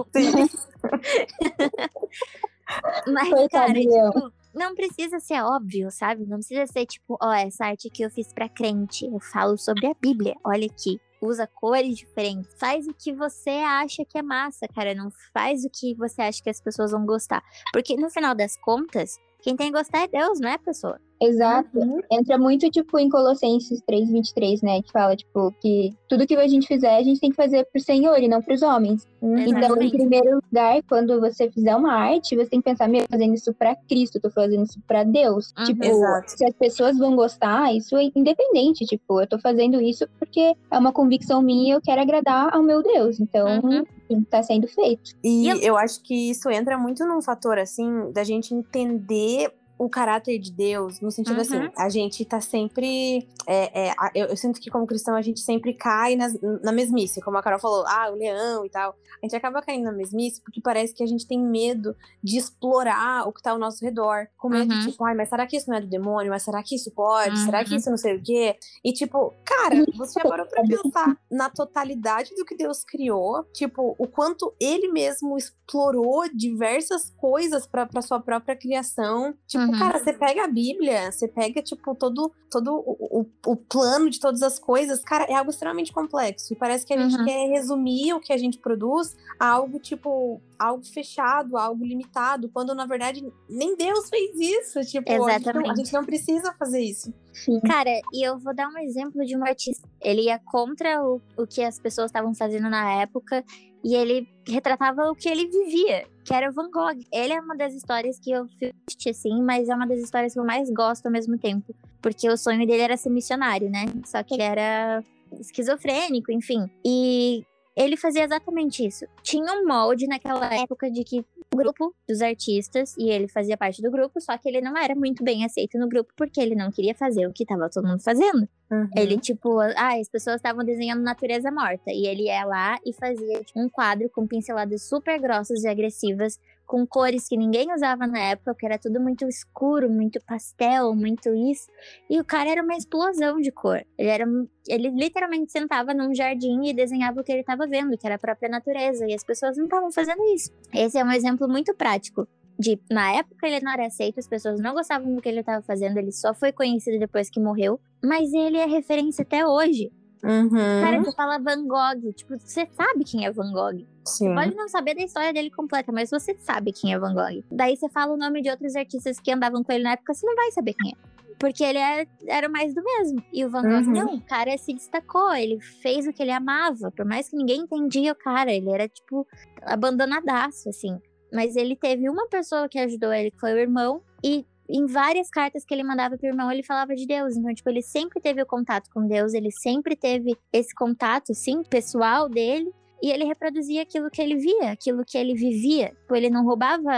Mas, Coitado cara, tipo, não precisa ser óbvio, sabe? Não precisa ser tipo, ó, essa arte que eu fiz pra crente. Eu falo sobre a Bíblia. Olha aqui. Usa cores diferentes. Faz o que você acha que é massa, cara. Não faz o que você acha que as pessoas vão gostar. Porque no final das contas, quem tem que gostar é Deus, não é a pessoa. Exato. Uhum. Entra muito, tipo, em Colossenses 3,23, né? Que fala, tipo, que tudo que a gente fizer, a gente tem que fazer pro Senhor e não pros homens. Então, em Exatamente. primeiro lugar, quando você fizer uma arte, você tem que pensar, meu, eu tô fazendo isso pra Cristo, eu tô fazendo isso pra Deus. Uhum. Tipo, Exato. se as pessoas vão gostar, isso é independente. Tipo, eu tô fazendo isso porque é uma convicção minha e eu quero agradar ao meu Deus. Então, Uhum. Tá sendo feito. E E eu- eu acho que isso entra muito num fator, assim, da gente entender o caráter de Deus, no sentido Uhum. assim, a gente tá sempre. é, é, eu, eu sinto que, como cristão, a gente sempre cai nas- na mesmice, como a Carol falou, ah, o leão e tal. A gente acaba caindo na mesmice porque parece que a gente tem medo de explorar o que tá ao nosso redor. Com medo Uhum. de, tipo, ai, mas será que isso não é do demônio? Mas será que isso pode? Será que Uhum. isso não sei o quê? E, tipo, cara, você já parou pra pensar na totalidade do que Deus criou? Tipo, o quanto ele mesmo explorou diversas coisas pra, pra sua própria criação. Tipo, Uhum. cara, você pega a Bíblia, você pega, tipo, todo, todo o, o, o plano de todas as coisas. Cara, é algo extremamente complexo. E parece que a gente Uhum. quer resumir o que a gente produz a algo, tipo, algo fechado, algo limitado, quando na verdade nem Deus fez isso. Tipo, a gente, não, a Exatamente. gente não precisa fazer isso. Sim. Cara, e eu vou dar um exemplo de um artista. Ele ia contra o, o que as pessoas estavam fazendo na época e ele retratava o que ele vivia, que era o Van Gogh. Ele é uma das histórias que eu fiz assim, mas é uma das histórias que eu mais gosto ao mesmo tempo. Porque o sonho dele era ser missionário, né? Só que ele era esquizofrênico, enfim. E ele fazia exatamente isso. Tinha um molde naquela época de que grupo dos artistas, e ele fazia parte do grupo, só que ele não era muito bem aceito no grupo porque ele não queria fazer o que tava todo mundo fazendo. Uhum. Ele, tipo, ah, as pessoas estavam desenhando natureza morta. E ele ia lá e fazia tipo, um quadro com pinceladas super grossas e agressivas, com cores que ninguém usava na época, porque era tudo muito escuro, muito pastel, muito isso. E o cara era uma explosão de cor. Ele era. Ele literalmente sentava num jardim e desenhava o que ele estava vendo, que era a própria natureza. E as pessoas não estavam fazendo isso. Esse é um exemplo muito prático. De, na época ele não era aceito, as pessoas não gostavam do que ele estava fazendo, ele só foi conhecido depois que morreu, mas ele é referência até hoje. Uhum. Cara, você fala Van Gogh, tipo, você sabe quem é Van Gogh. Sim. Pode não saber da história dele completa, mas você sabe quem é Van Gogh. Daí você fala o nome de outros artistas que andavam com ele na época, você não vai saber quem é. Porque ele era, era mais do mesmo. E o Van Gogh, Uhum. não, o cara se destacou, ele fez o que ele amava. Por mais que ninguém entendia o cara, ele era, tipo, abandonadaço, assim. Mas ele teve uma pessoa que ajudou ele, que foi o irmão, e em várias cartas que ele mandava pro irmão, ele falava de Deus. Então, tipo, ele sempre teve o contato com Deus, ele sempre teve esse contato, sim, pessoal dele. E ele reproduzia aquilo que ele via, aquilo que ele vivia. Tipo, ele não roubava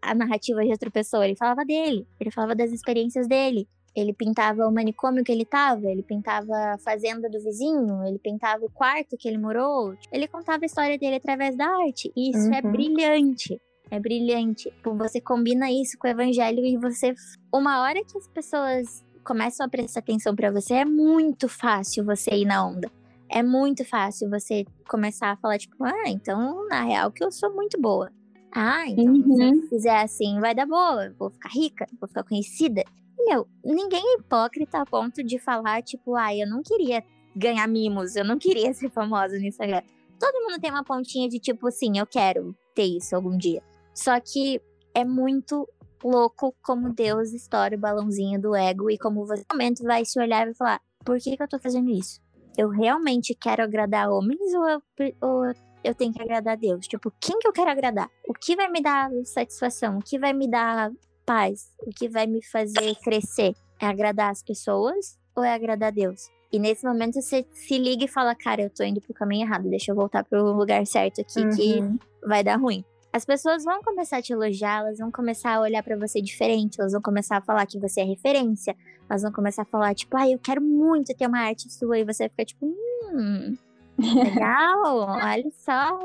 a narrativa de outra pessoa, ele falava dele, ele falava das experiências dele. Ele pintava o manicômio que ele tava, ele pintava a fazenda do vizinho, ele pintava o quarto que ele morou. Ele contava a história dele através da arte. E isso é Uhum. brilhante. É brilhante. Tipo, você combina isso com o evangelho e você. Uma hora que as pessoas começam a prestar atenção pra você, é muito fácil você ir na onda. É muito fácil você começar a falar, tipo, ah, então, na real, que eu sou muito boa. Ah, então, se Uhum. eu fizer assim, vai dar boa, vou ficar rica, vou ficar conhecida. Meu, ninguém é hipócrita a ponto de falar, tipo, ah, eu não queria ganhar mimos, eu não queria ser famosa no Instagram. Todo mundo tem uma pontinha de tipo assim, eu quero ter isso algum dia. Só que é muito louco como Deus estoura o balãozinho do ego e como você no momento vai se olhar e vai falar, por que, que eu tô fazendo isso? Eu realmente quero agradar homens ou eu, ou eu tenho que agradar Deus? Tipo, quem que eu quero agradar? O que vai me dar satisfação? O que vai me dar paz? O que vai me fazer crescer? É agradar as pessoas ou é agradar Deus? E nesse momento você se liga e fala, cara, eu tô indo pro caminho errado, deixa eu voltar pro lugar certo aqui que Uhum. vai dar ruim. As pessoas vão começar a te elogiar, elas vão começar a olhar pra você diferente, elas vão começar a falar que você é referência, elas vão começar a falar, tipo, ah, eu quero muito ter uma arte sua, e você fica tipo, hum, legal, olha só.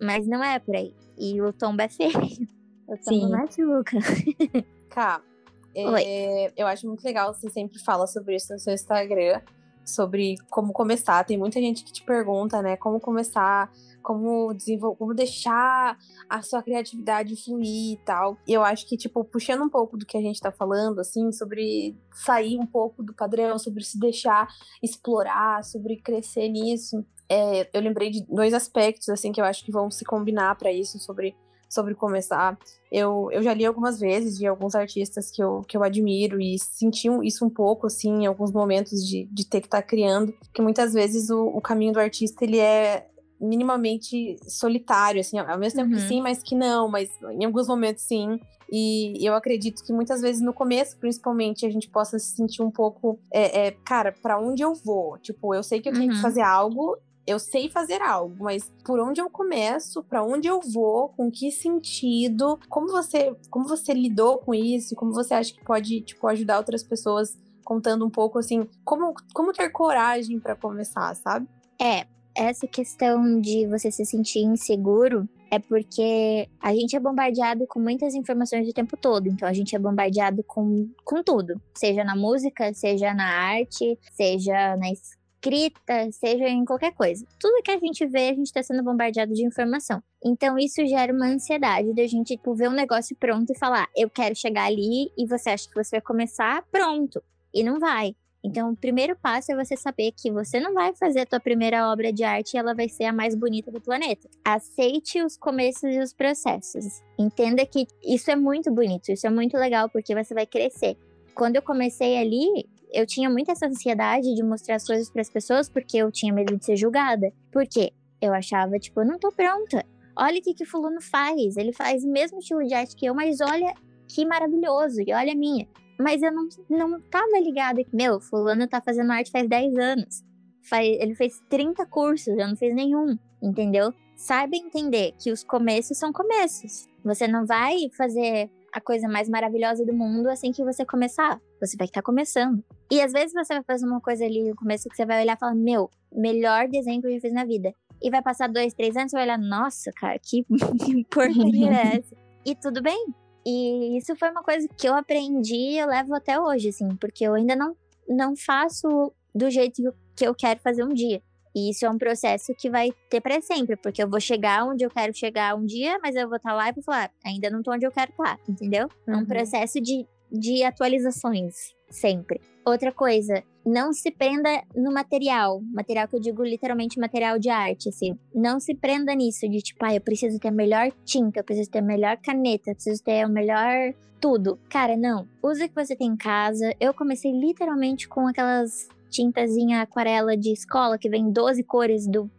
Mas não é por aí. E o tombo é feio. O tombo Sim. machuca. Cá, é, eu acho muito legal, você sempre fala sobre isso no seu Instagram, sobre como começar. Tem muita gente que te pergunta, né, como começar, como como deixar a sua criatividade fluir e tal. E eu acho que, tipo, puxando um pouco do que a gente tá falando, assim, sobre sair um pouco do padrão, sobre se deixar explorar, sobre crescer nisso. é, eu lembrei de dois aspectos, assim, que eu acho que vão se combinar para isso, sobre sobre começar. Eu, eu já li algumas vezes de alguns artistas que eu, que eu admiro e senti isso um pouco, assim, em alguns momentos de, de ter que estar criando, que muitas vezes o, o caminho do artista, ele é minimamente solitário, assim, ao mesmo tempo que Uhum. sim, mas que não, mas em alguns momentos sim. E eu acredito que muitas vezes no começo, principalmente, a gente possa se sentir um pouco, é, é, cara, pra onde eu vou? Tipo, eu sei que eu tenho que Uhum. fazer algo, eu sei fazer algo, mas por onde eu começo, pra onde eu vou, com que sentido, como você, como você lidou com isso, como você acha que pode, tipo, ajudar outras pessoas contando um pouco assim, como, como ter coragem pra começar, sabe? É, essa questão de você se sentir inseguro é porque a gente é bombardeado com muitas informações o tempo todo. Então a gente é bombardeado com, com tudo. Seja na música, seja na arte, seja na escrita, seja em qualquer coisa. Tudo que a gente vê, a gente tá sendo bombardeado de informação. Então isso gera uma ansiedade da gente tipo, ver um negócio pronto e falar, eu quero chegar ali, e você acha que você vai começar pronto. E não vai. Então, o primeiro passo é você saber que você não vai fazer a tua primeira obra de arte e ela vai ser a mais bonita do planeta. Aceite os começos e os processos. Entenda que isso é muito bonito, isso é muito legal porque você vai crescer. Quando eu comecei ali, eu tinha muita essa ansiedade de mostrar as coisas para as pessoas porque eu tinha medo de ser julgada. Por quê? Eu achava, tipo, eu não tô pronta. Olha o que que fulano faz. Ele faz o mesmo estilo de arte que eu, mas olha que maravilhoso. E olha a minha. Mas eu não, não tava ligada que, meu, fulano tá fazendo arte faz 10 anos. Faz, ele fez 30 cursos, eu não fiz nenhum, entendeu? Saiba entender que os começos são começos. Você não vai fazer a coisa mais maravilhosa do mundo assim que você começar. Você vai estar começando. E às vezes você vai fazer uma coisa ali no começo que você vai olhar e falar, meu, melhor desenho que eu já fiz na vida. E vai passar dois, três anos, você vai olhar, nossa, cara, que porcaria é essa? E tudo bem. E isso foi uma coisa que eu aprendi e eu levo até hoje, assim, porque eu ainda não, não faço do jeito que eu quero fazer um dia. E isso é um processo que vai ter para sempre, porque eu vou chegar onde eu quero chegar um dia, mas eu vou estar tá lá e vou falar, ainda não tô onde eu quero estar, tá, entendeu? É um uhum. processo de, de atualizações, sempre. Outra coisa, não se prenda no material. Material que eu digo literalmente material de arte, assim. Não se prenda nisso de tipo, ah, eu preciso ter a melhor tinta, eu preciso ter a melhor caneta, eu preciso ter o melhor tudo. Cara, não. Use o que você tem em casa. Eu comecei literalmente com aquelas tintazinha aquarela de escola que vem 12 cores do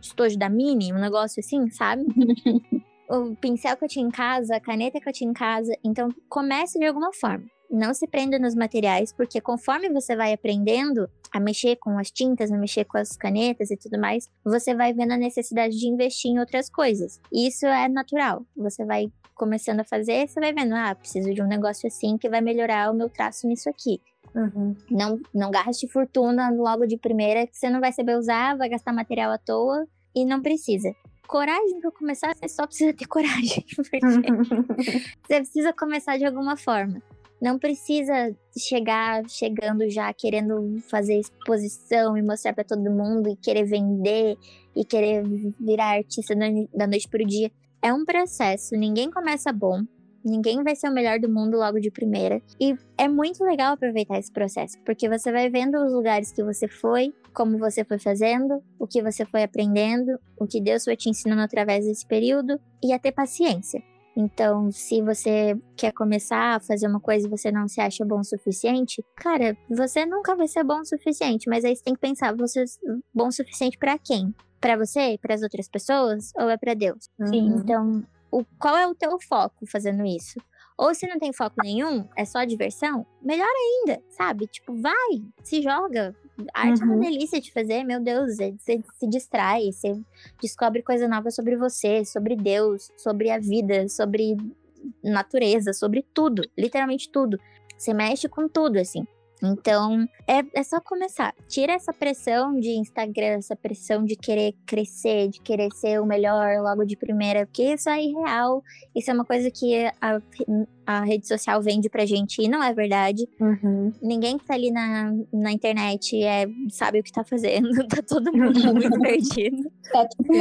estojo da Mini, um negócio assim, sabe? o pincel que eu tinha em casa, a caneta que eu tinha em casa. Então, comece de alguma forma. Não se prenda nos materiais, porque conforme você vai aprendendo a mexer com as tintas, a mexer com as canetas e tudo mais, você vai vendo a necessidade de investir em outras coisas. E isso é natural. Você vai começando a fazer, você vai vendo, ah, preciso de um negócio assim que vai melhorar o meu traço nisso aqui. Uhum. Não, não gaste fortuna logo de primeira, que você não vai saber usar, vai gastar material à toa e não precisa. Coragem para começar, você só precisa ter coragem. Porque você precisa começar de alguma forma. Não precisa chegar chegando já querendo fazer exposição e mostrar para todo mundo e querer vender e querer virar artista da noite pro dia. É um processo, ninguém começa bom, ninguém vai ser o melhor do mundo logo de primeira. E é muito legal aproveitar esse processo, porque você vai vendo os lugares que você foi, como você foi fazendo, o que você foi aprendendo, o que Deus foi te ensinando através desse período e a ter paciência. Então, se você quer começar a fazer uma coisa e você não se acha bom o suficiente, cara, você nunca vai ser bom o suficiente, mas aí você tem que pensar, você é bom o suficiente para quem? Para você, para as outras pessoas ou é para Deus? Uhum. Então, o, qual é o teu foco fazendo isso? Ou se não tem foco nenhum, é só diversão, melhor ainda, sabe? Tipo, vai, se joga. Arte uhum. é uma uhum. delícia de fazer, meu Deus, é, você se distrai, você descobre coisa nova sobre você, sobre Deus, sobre a vida, sobre natureza, sobre tudo, literalmente tudo. Você mexe com tudo, assim. Então, é, é só começar. Tira essa pressão de Instagram, essa pressão de querer crescer, de querer ser o melhor logo de primeira, porque isso é irreal. Isso é uma coisa que a, a rede social vende pra gente e não é verdade. Uhum. Ninguém que tá ali na, na internet é, sabe o que tá fazendo. Tá todo mundo muito perdido. Tá tipo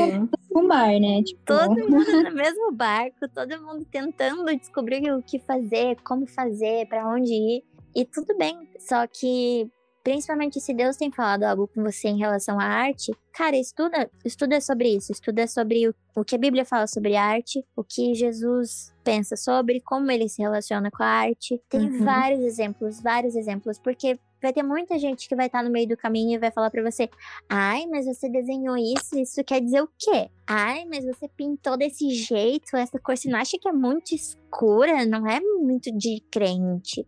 no mar, né? Tipo... Todo mundo no mesmo barco, todo mundo tentando descobrir o que fazer, como fazer, para onde ir. E tudo bem, só que principalmente se Deus tem falado algo com você em relação à arte, cara, estuda, estuda sobre isso, estuda sobre o, o que a Bíblia fala sobre arte, o que Jesus pensa sobre, como ele se relaciona com a arte. Tem uhum. vários exemplos, vários exemplos, porque vai ter muita gente que vai estar no meio do caminho e vai falar para você: "Ai, mas você desenhou isso, isso quer dizer o quê? Ai, mas você pintou desse jeito, essa cor, você não acha que é muito escura, não é muito de crente?"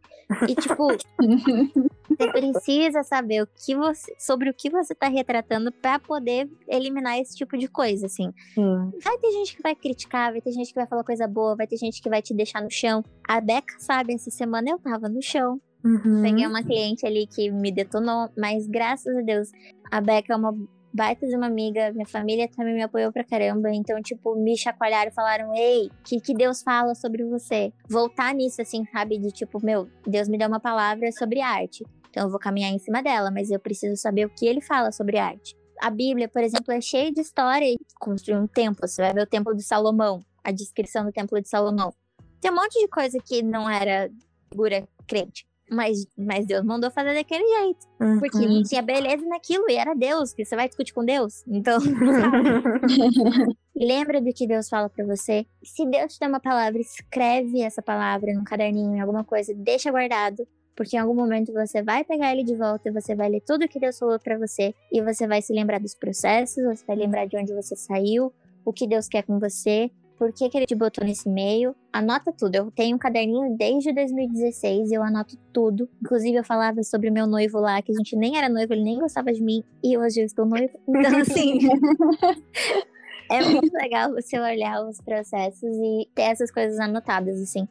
E tipo, você precisa saber o que você, sobre o que você tá retratando para poder eliminar esse tipo de coisa, assim. Hum. Vai ter gente que vai criticar, vai ter gente que vai falar coisa boa, vai ter gente que vai te deixar no chão. A Beca sabe, essa semana eu tava no chão. Uhum. Peguei uma cliente ali que me detonou, mas graças a Deus, a Beca é uma baita de uma amiga, minha família também me apoiou pra caramba. Então, tipo, me chacoalharam e falaram: Ei, o que, que Deus fala sobre você? Voltar nisso, assim, sabe? De tipo, meu, Deus me deu uma palavra sobre arte. Então, eu vou caminhar em cima dela, mas eu preciso saber o que ele fala sobre arte. A Bíblia, por exemplo, é cheia de história. Construir um templo, você vai ver o Templo de Salomão, a descrição do Templo de Salomão. Tem um monte de coisa que não era figura crente. Mas, mas Deus mandou fazer daquele jeito. Uhum. Porque não tinha beleza naquilo e era Deus, que você vai discutir com Deus. Então, lembra do que Deus fala para você. Se Deus te dá uma palavra, escreve essa palavra num caderninho, em alguma coisa, deixa guardado. Porque em algum momento você vai pegar ele de volta e você vai ler tudo que Deus falou para você. E você vai se lembrar dos processos, você vai lembrar de onde você saiu, o que Deus quer com você por que, que ele te botou nesse meio. Anota tudo. Eu tenho um caderninho desde 2016 e eu anoto tudo. Inclusive, eu falava sobre o meu noivo lá, que a gente nem era noivo, ele nem gostava de mim, e hoje eu estou noivo. Então, assim. é muito legal você olhar os processos e ter essas coisas anotadas, assim.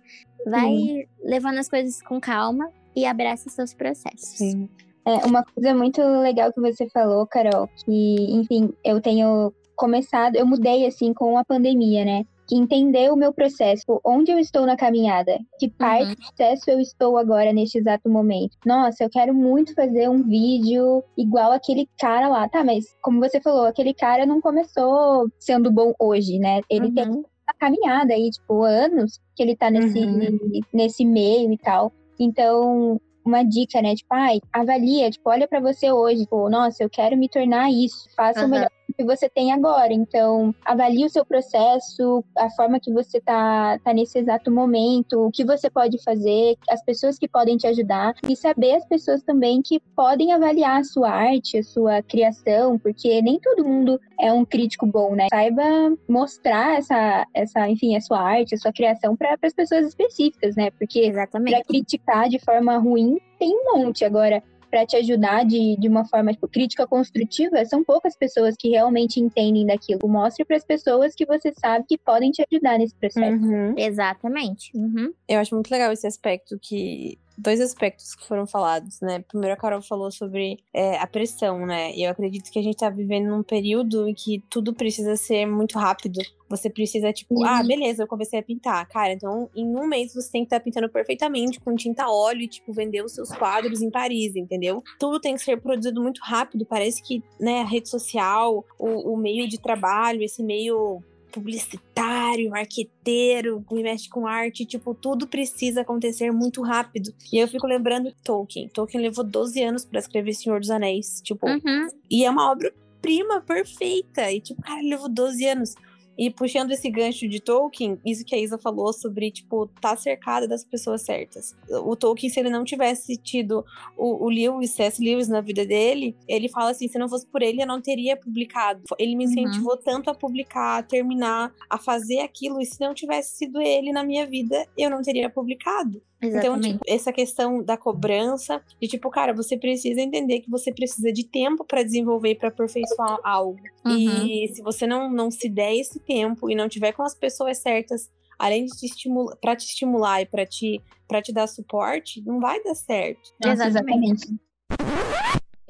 Vai Sim. levando as coisas com calma e abraça seus processos. Sim. É, uma coisa muito legal que você falou, Carol, que, enfim, eu tenho começado, eu mudei assim com a pandemia, né? Que entender o meu processo, onde eu estou na caminhada, que parte uhum. do processo eu estou agora neste exato momento. Nossa, eu quero muito fazer um vídeo igual aquele cara lá. Tá, mas como você falou, aquele cara não começou sendo bom hoje, né? Ele uhum. tem uma caminhada aí, tipo, anos que ele tá nesse, uhum. nesse meio e tal. Então, uma dica, né? Tipo, ai, avalia, tipo, olha para você hoje, tipo, nossa, eu quero me tornar isso, faça uhum. o melhor que você tem agora. Então, avalie o seu processo, a forma que você tá, tá nesse exato momento, o que você pode fazer, as pessoas que podem te ajudar e saber as pessoas também que podem avaliar a sua arte, a sua criação, porque nem todo mundo é um crítico bom, né? Saiba mostrar essa, essa enfim, a sua arte, a sua criação para as pessoas específicas, né? Porque para criticar de forma ruim tem um monte. Agora, para te ajudar de, de uma forma tipo, crítica construtiva, são poucas pessoas que realmente entendem daquilo. Mostre para as pessoas que você sabe que podem te ajudar nesse processo. Uhum. Exatamente. Uhum. Eu acho muito legal esse aspecto que dois aspectos que foram falados, né? Primeiro, a Carol falou sobre é, a pressão, né? E eu acredito que a gente tá vivendo num período em que tudo precisa ser muito rápido. Você precisa, tipo, ah, uhum. ah, beleza, eu comecei a pintar. Cara, então em um mês você tem que estar tá pintando perfeitamente com tinta óleo e, tipo, vender os seus quadros em Paris, entendeu? Tudo tem que ser produzido muito rápido. Parece que, né, a rede social, o, o meio de trabalho, esse meio publicitário, marqueteiro, que mexe com arte, tipo, tudo precisa acontecer muito rápido. E eu fico lembrando Tolkien. Tolkien levou 12 anos para escrever Senhor dos Anéis, tipo, uhum. e é uma obra prima perfeita. E tipo, cara, levou 12 anos. E puxando esse gancho de Tolkien, isso que a Isa falou sobre, tipo, tá cercada das pessoas certas. O Tolkien, se ele não tivesse tido o, o Lewis, C.S. Lewis na vida dele, ele fala assim, se não fosse por ele, eu não teria publicado. Ele me uhum. incentivou uhum. tanto a publicar, a terminar, a fazer aquilo, e se não tivesse sido ele na minha vida, eu não teria publicado. Exatamente. Então, tipo, essa questão da cobrança, de tipo, cara, você precisa entender que você precisa de tempo para desenvolver e para aperfeiçoar algo. Uhum. E se você não, não se der esse tempo e não tiver com as pessoas certas, além de te estimular, para te estimular e para te, pra te dar suporte, não vai dar certo. Nossa, exatamente.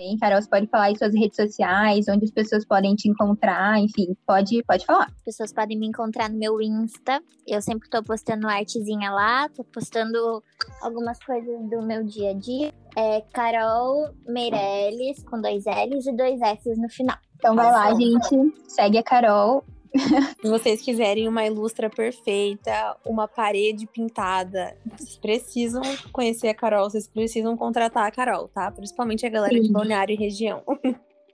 Bem, Carol, você pode falar aí suas redes sociais, onde as pessoas podem te encontrar, enfim, pode, pode falar. As pessoas podem me encontrar no meu Insta. Eu sempre tô postando artezinha lá, tô postando algumas coisas do meu dia a dia. É Carol Meirelles, com dois L's e dois S's no final. Então vai lá, gente. Segue a Carol. Se vocês quiserem uma ilustra perfeita, uma parede pintada, vocês precisam conhecer a Carol, vocês precisam contratar a Carol, tá? Principalmente a galera Sim. de Balneário e região.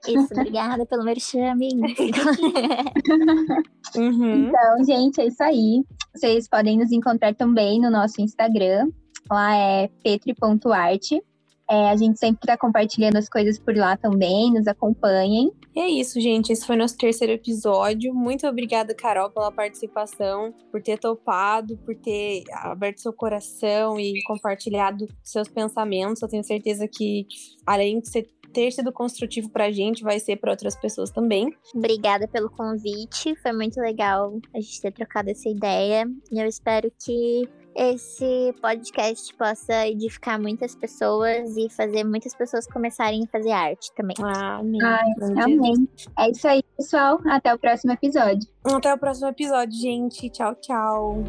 Isso, obrigada pelo merchan, uhum. Então, gente, é isso aí. Vocês podem nos encontrar também no nosso Instagram. Lá é petri.arte. É, a gente sempre está compartilhando as coisas por lá também, nos acompanhem. E é isso, gente. Esse foi nosso terceiro episódio. Muito obrigada, Carol, pela participação, por ter topado, por ter aberto seu coração e compartilhado seus pensamentos. Eu tenho certeza que, além de ser ter sido construtivo pra gente, vai ser para outras pessoas também. Obrigada pelo convite, foi muito legal a gente ter trocado essa ideia. E eu espero que esse podcast possa edificar muitas pessoas e fazer muitas pessoas começarem a fazer arte também. Ah, amém. Ai, amém. É isso aí, pessoal. Até o próximo episódio. Até o próximo episódio, gente. Tchau, tchau.